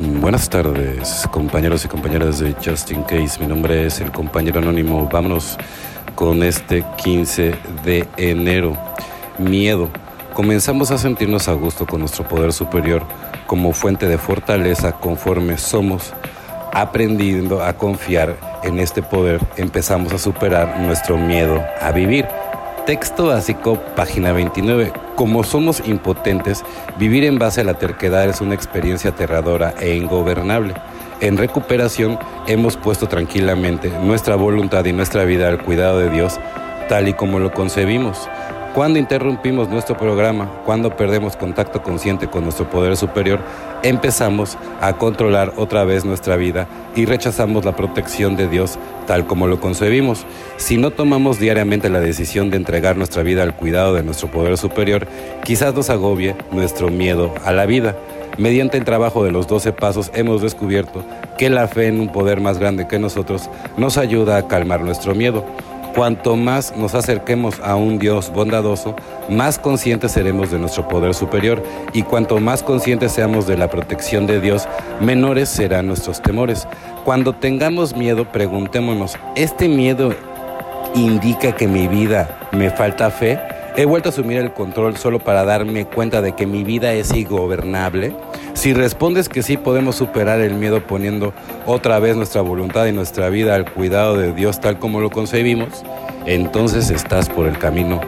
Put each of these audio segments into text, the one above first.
Buenas tardes, compañeros y compañeras de Just In Case. Mi nombre es el compañero anónimo. Vámonos con este 15 de enero. Miedo. Comenzamos a sentirnos a gusto con nuestro poder superior como fuente de fortaleza conforme somos aprendiendo a confiar en este poder. Empezamos a superar nuestro miedo a vivir. Texto básico, página 29. Como somos impotentes, vivir en base a la terquedad es una experiencia aterradora e ingobernable. En recuperación hemos puesto tranquilamente nuestra voluntad y nuestra vida al cuidado de Dios, tal y como lo concebimos. Cuando interrumpimos nuestro programa, cuando perdemos contacto consciente con nuestro poder superior, empezamos a controlar otra vez nuestra vida y rechazamos la protección de Dios tal como lo concebimos. Si no tomamos diariamente la decisión de entregar nuestra vida al cuidado de nuestro poder superior, quizás nos agobie nuestro miedo a la vida. Mediante el trabajo de los 12 pasos hemos descubierto que la fe en un poder más grande que nosotros nos ayuda a calmar nuestro miedo. Cuanto más nos acerquemos a un Dios bondadoso, más conscientes seremos de nuestro poder superior y cuanto más conscientes seamos de la protección de Dios, menores serán nuestros temores. Cuando tengamos miedo, preguntémonos, ¿este miedo indica que mi vida me falta fe? ¿He vuelto a asumir el control solo para darme cuenta de que mi vida es ingobernable? Si respondes que sí, podemos superar el miedo poniendo otra vez nuestra voluntad y nuestra vida al cuidado de Dios tal como lo concebimos, entonces estás por el camino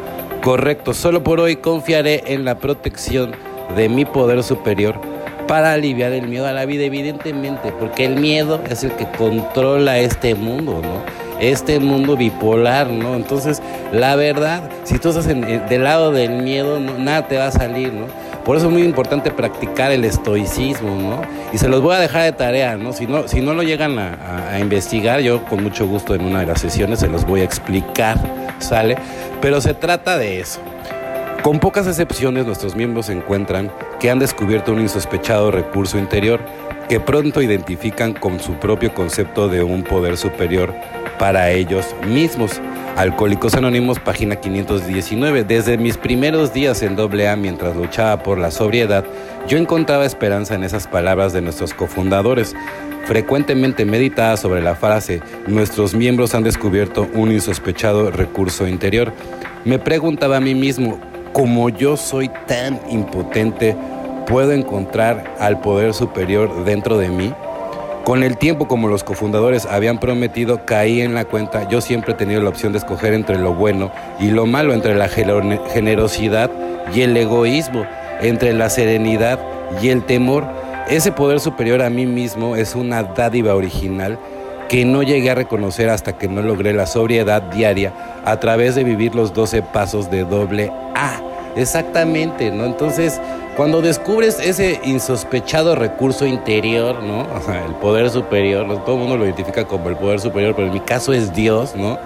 correcto. Solo por hoy confiaré en la protección de mi poder superior para aliviar el miedo a la vida, evidentemente, porque el miedo es el que controla este mundo, ¿no? Este mundo bipolar, ¿no? Entonces, la verdad, si tú estás del lado del miedo, nada te va a salir, ¿no? Por eso es muy importante practicar el estoicismo, ¿no? Y se los voy a dejar de tarea, ¿no? Si no, si no lo llegan a, investigar, yo con mucho gusto en una de las sesiones se los voy a explicar, ¿sale? Pero se trata de eso. Con pocas excepciones, nuestros miembros encuentran que han descubierto un insospechado recurso interior que pronto identifican con su propio concepto de un poder superior para ellos mismos. Alcohólicos Anónimos, página 519. Desde mis primeros días en AA, mientras luchaba por la sobriedad, yo encontraba esperanza en esas palabras de nuestros cofundadores. Frecuentemente meditaba sobre la frase, nuestros miembros han descubierto un insospechado recurso interior. Me preguntaba a mí mismo, como yo soy tan impotente, ¿puedo encontrar al poder superior dentro de mí? Con el tiempo, como los cofundadores habían prometido, caí en la cuenta. Yo siempre he tenido la opción de escoger entre lo bueno y lo malo, entre la generosidad y el egoísmo, entre la serenidad y el temor. Ese poder superior a mí mismo es una dádiva original que no llegué a reconocer hasta que no logré la sobriedad diaria a través de vivir los 12 pasos de doble A. Exactamente, ¿no? Entonces, cuando descubres ese insospechado recurso interior, ¿no? O sea, el poder superior, todo el mundo lo identifica como el poder superior, pero en mi caso es Dios, ¿no?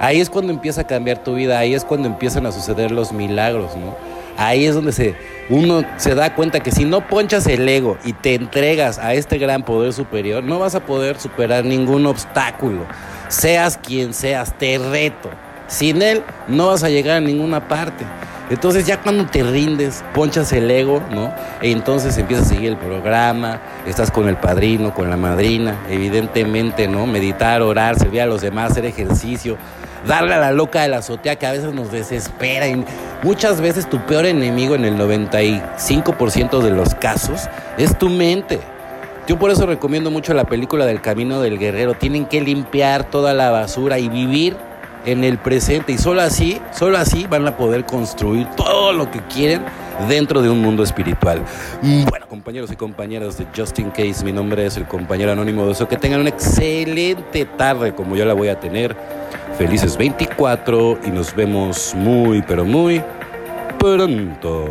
Ahí es cuando empieza a cambiar tu vida, ahí es cuando empiezan a suceder los milagros, ¿no? Ahí es donde se, uno se da cuenta que si no ponchas el ego y te entregas a este gran poder superior, no vas a poder superar ningún obstáculo. Seas quien seas, te reto. Sin él no vas a llegar a ninguna parte. Entonces ya cuando te rindes, ponchas el ego, ¿no? E entonces empiezas a seguir el programa, estás con el padrino, con la madrina, evidentemente, ¿no? Meditar, orar, servir a los demás, hacer ejercicio, darle a la loca de la azotea que a veces nos desespera. Y muchas veces tu peor enemigo en el 95% de los casos es tu mente. Yo por eso recomiendo mucho la película del Camino del Guerrero. Tienen que limpiar toda la basura y vivir en el presente y solo así, solo así van a poder construir todo lo que quieren dentro de un mundo espiritual. Bueno, compañeros y compañeras de Justin Case, mi nombre es el compañero anónimo de eso. Que tengan una excelente tarde como yo la voy a tener. Felices 24 y nos vemos muy, pero muy pronto.